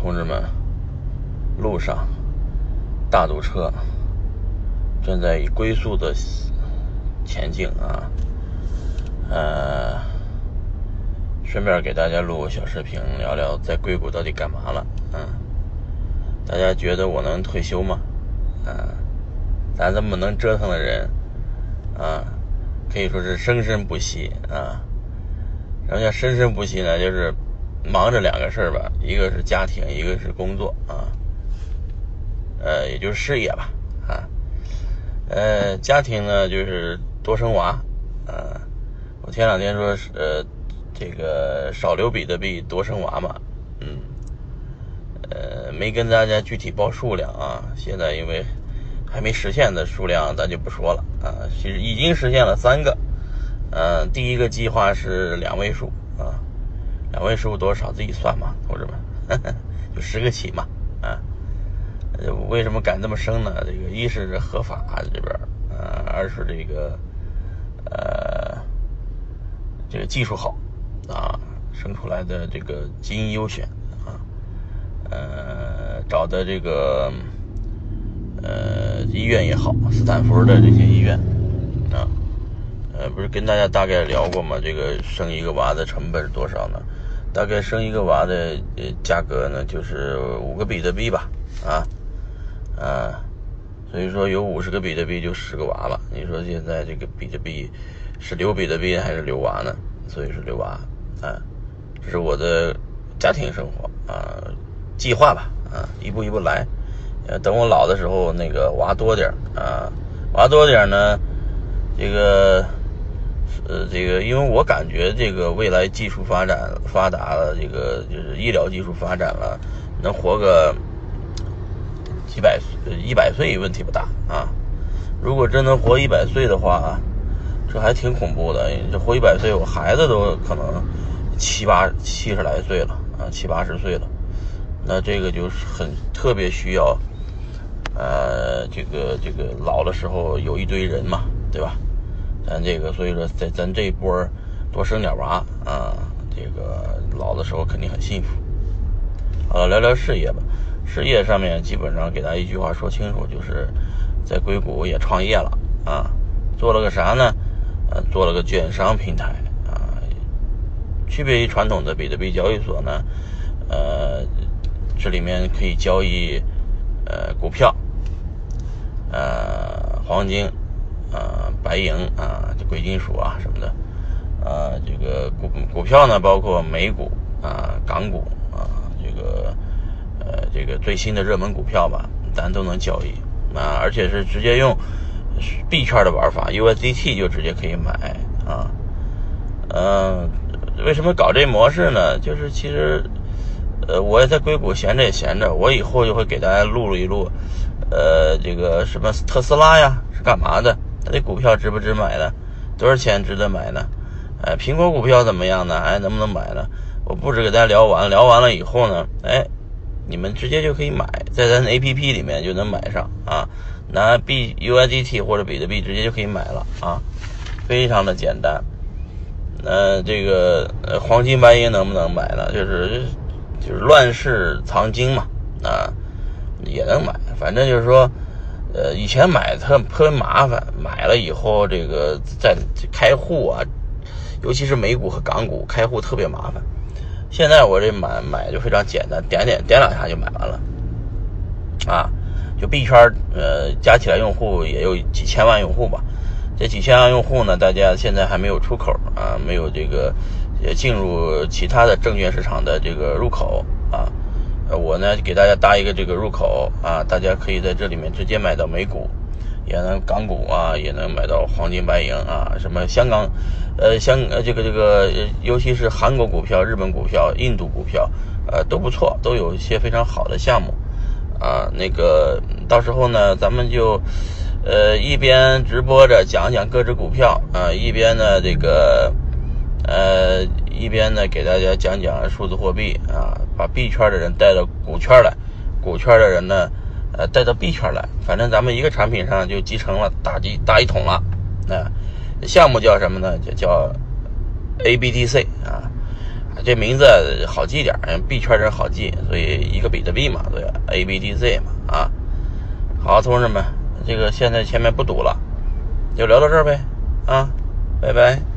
同志们，路上大堵车，正在以龟速的前进啊。呃，顺便给大家录个小视频，聊聊在硅谷到底干嘛了。嗯，大家觉得我能退休吗？嗯，咱这么能折腾的人，啊，可以说是生生不息啊。什么叫生生不息呢？就是忙着两个事儿吧，一个是家庭，一个是工作啊，呃，也就是事业吧啊。呃，家庭呢就是多生娃啊。我前两天说是呃，这个少留比特币，多生娃嘛，嗯，呃，没跟大家具体报数量啊。现在因为还没实现的数量，咱就不说了啊。其实已经实现了三个。嗯，第一个计划是两位数啊，两位数多少自己算嘛，同志们，就十个起嘛，啊，为什么敢这么生呢？这个一是合法这边，呃，二是这个，呃，这个技术好啊，生出来的这个基因优选啊，呃，找的这个，呃，医院也好，斯坦福的这些医院啊。呃，不是跟大家大概聊过吗？这个生一个娃的成本是多少呢？大概生一个娃的呃价格呢，就是五个比特币吧，啊，啊，所以说有五十个比特币就十个娃了。你说现在这个比特币是留比特币还是留娃呢？所以是留娃，啊，这是我的家庭生活啊，计划吧，啊，一步一步来，等我老的时候那个娃多点啊，娃多点呢，这个。呃，这个，因为我感觉这个未来技术发展发达了，这个就是医疗技术发展了，能活个几百岁、一百岁问题不大啊。如果真能活一百岁的话，这还挺恐怖的。这活一百岁，我孩子都可能七八七十来岁了啊，七八十岁了。那这个就是很特别需要，呃，这个这个老的时候有一堆人嘛，对吧？咱这个，所以说，在咱这一波多生点娃啊，这个老的时候肯定很幸福。好了，聊聊事业吧。事业上面基本上给大家一句话说清楚，就是在硅谷也创业了啊。做了个啥呢？呃，做了个券商平台啊。区别于传统的比特币交易所呢，呃，这里面可以交易呃股票、呃黄金。啊，白银啊，这贵金属啊什么的，啊，这个股股票呢，包括美股啊、港股啊，这个呃，这个最新的热门股票吧，咱都能交易啊，而且是直接用币圈的玩法，USDT 就直接可以买啊。嗯，为什么搞这模式呢？就是其实，呃，我也在硅谷闲着也闲着，我以后就会给大家录一录，呃，这个什么特斯拉呀是干嘛的？它这股票值不值买呢？多少钱值得买呢？哎，苹果股票怎么样呢？哎，能不能买呢？我不止给大家聊完，聊完了以后呢，哎，你们直接就可以买，在咱 A P P 里面就能买上啊，拿 B U I D T 或者比特币直接就可以买了啊，非常的简单。那这个黄金白银能不能买呢？就是就是乱世藏金嘛啊，也能买，反正就是说。呃，以前买特特别麻烦，买了以后这个在开户啊，尤其是美股和港股开户特别麻烦。现在我这买买就非常简单，点点点两下就买完了。啊，就币圈呃加起来用户也有几千万用户吧。这几千万用户呢，大家现在还没有出口啊，没有这个也进入其他的证券市场的这个入口我呢给大家搭一个这个入口啊，大家可以在这里面直接买到美股，也能港股啊，也能买到黄金白银啊，什么香港，呃香呃这个这个，尤其是韩国股票、日本股票、印度股票，呃都不错，都有一些非常好的项目啊。那个到时候呢，咱们就呃一边直播着讲讲各只股票啊，一边呢这个呃。一边呢，给大家讲讲数字货币啊，把币圈的人带到股圈来，股圈的人呢，呃，带到币圈来，反正咱们一个产品上就集成了大集大一统了。啊，项目叫什么呢？就叫 ABTC 啊，这名字好记点儿，币圈人好记，所以一个比特币嘛，对，A B D Z 嘛，啊，好，同志们，这个现在前面不堵了，就聊到这儿呗，啊，拜拜。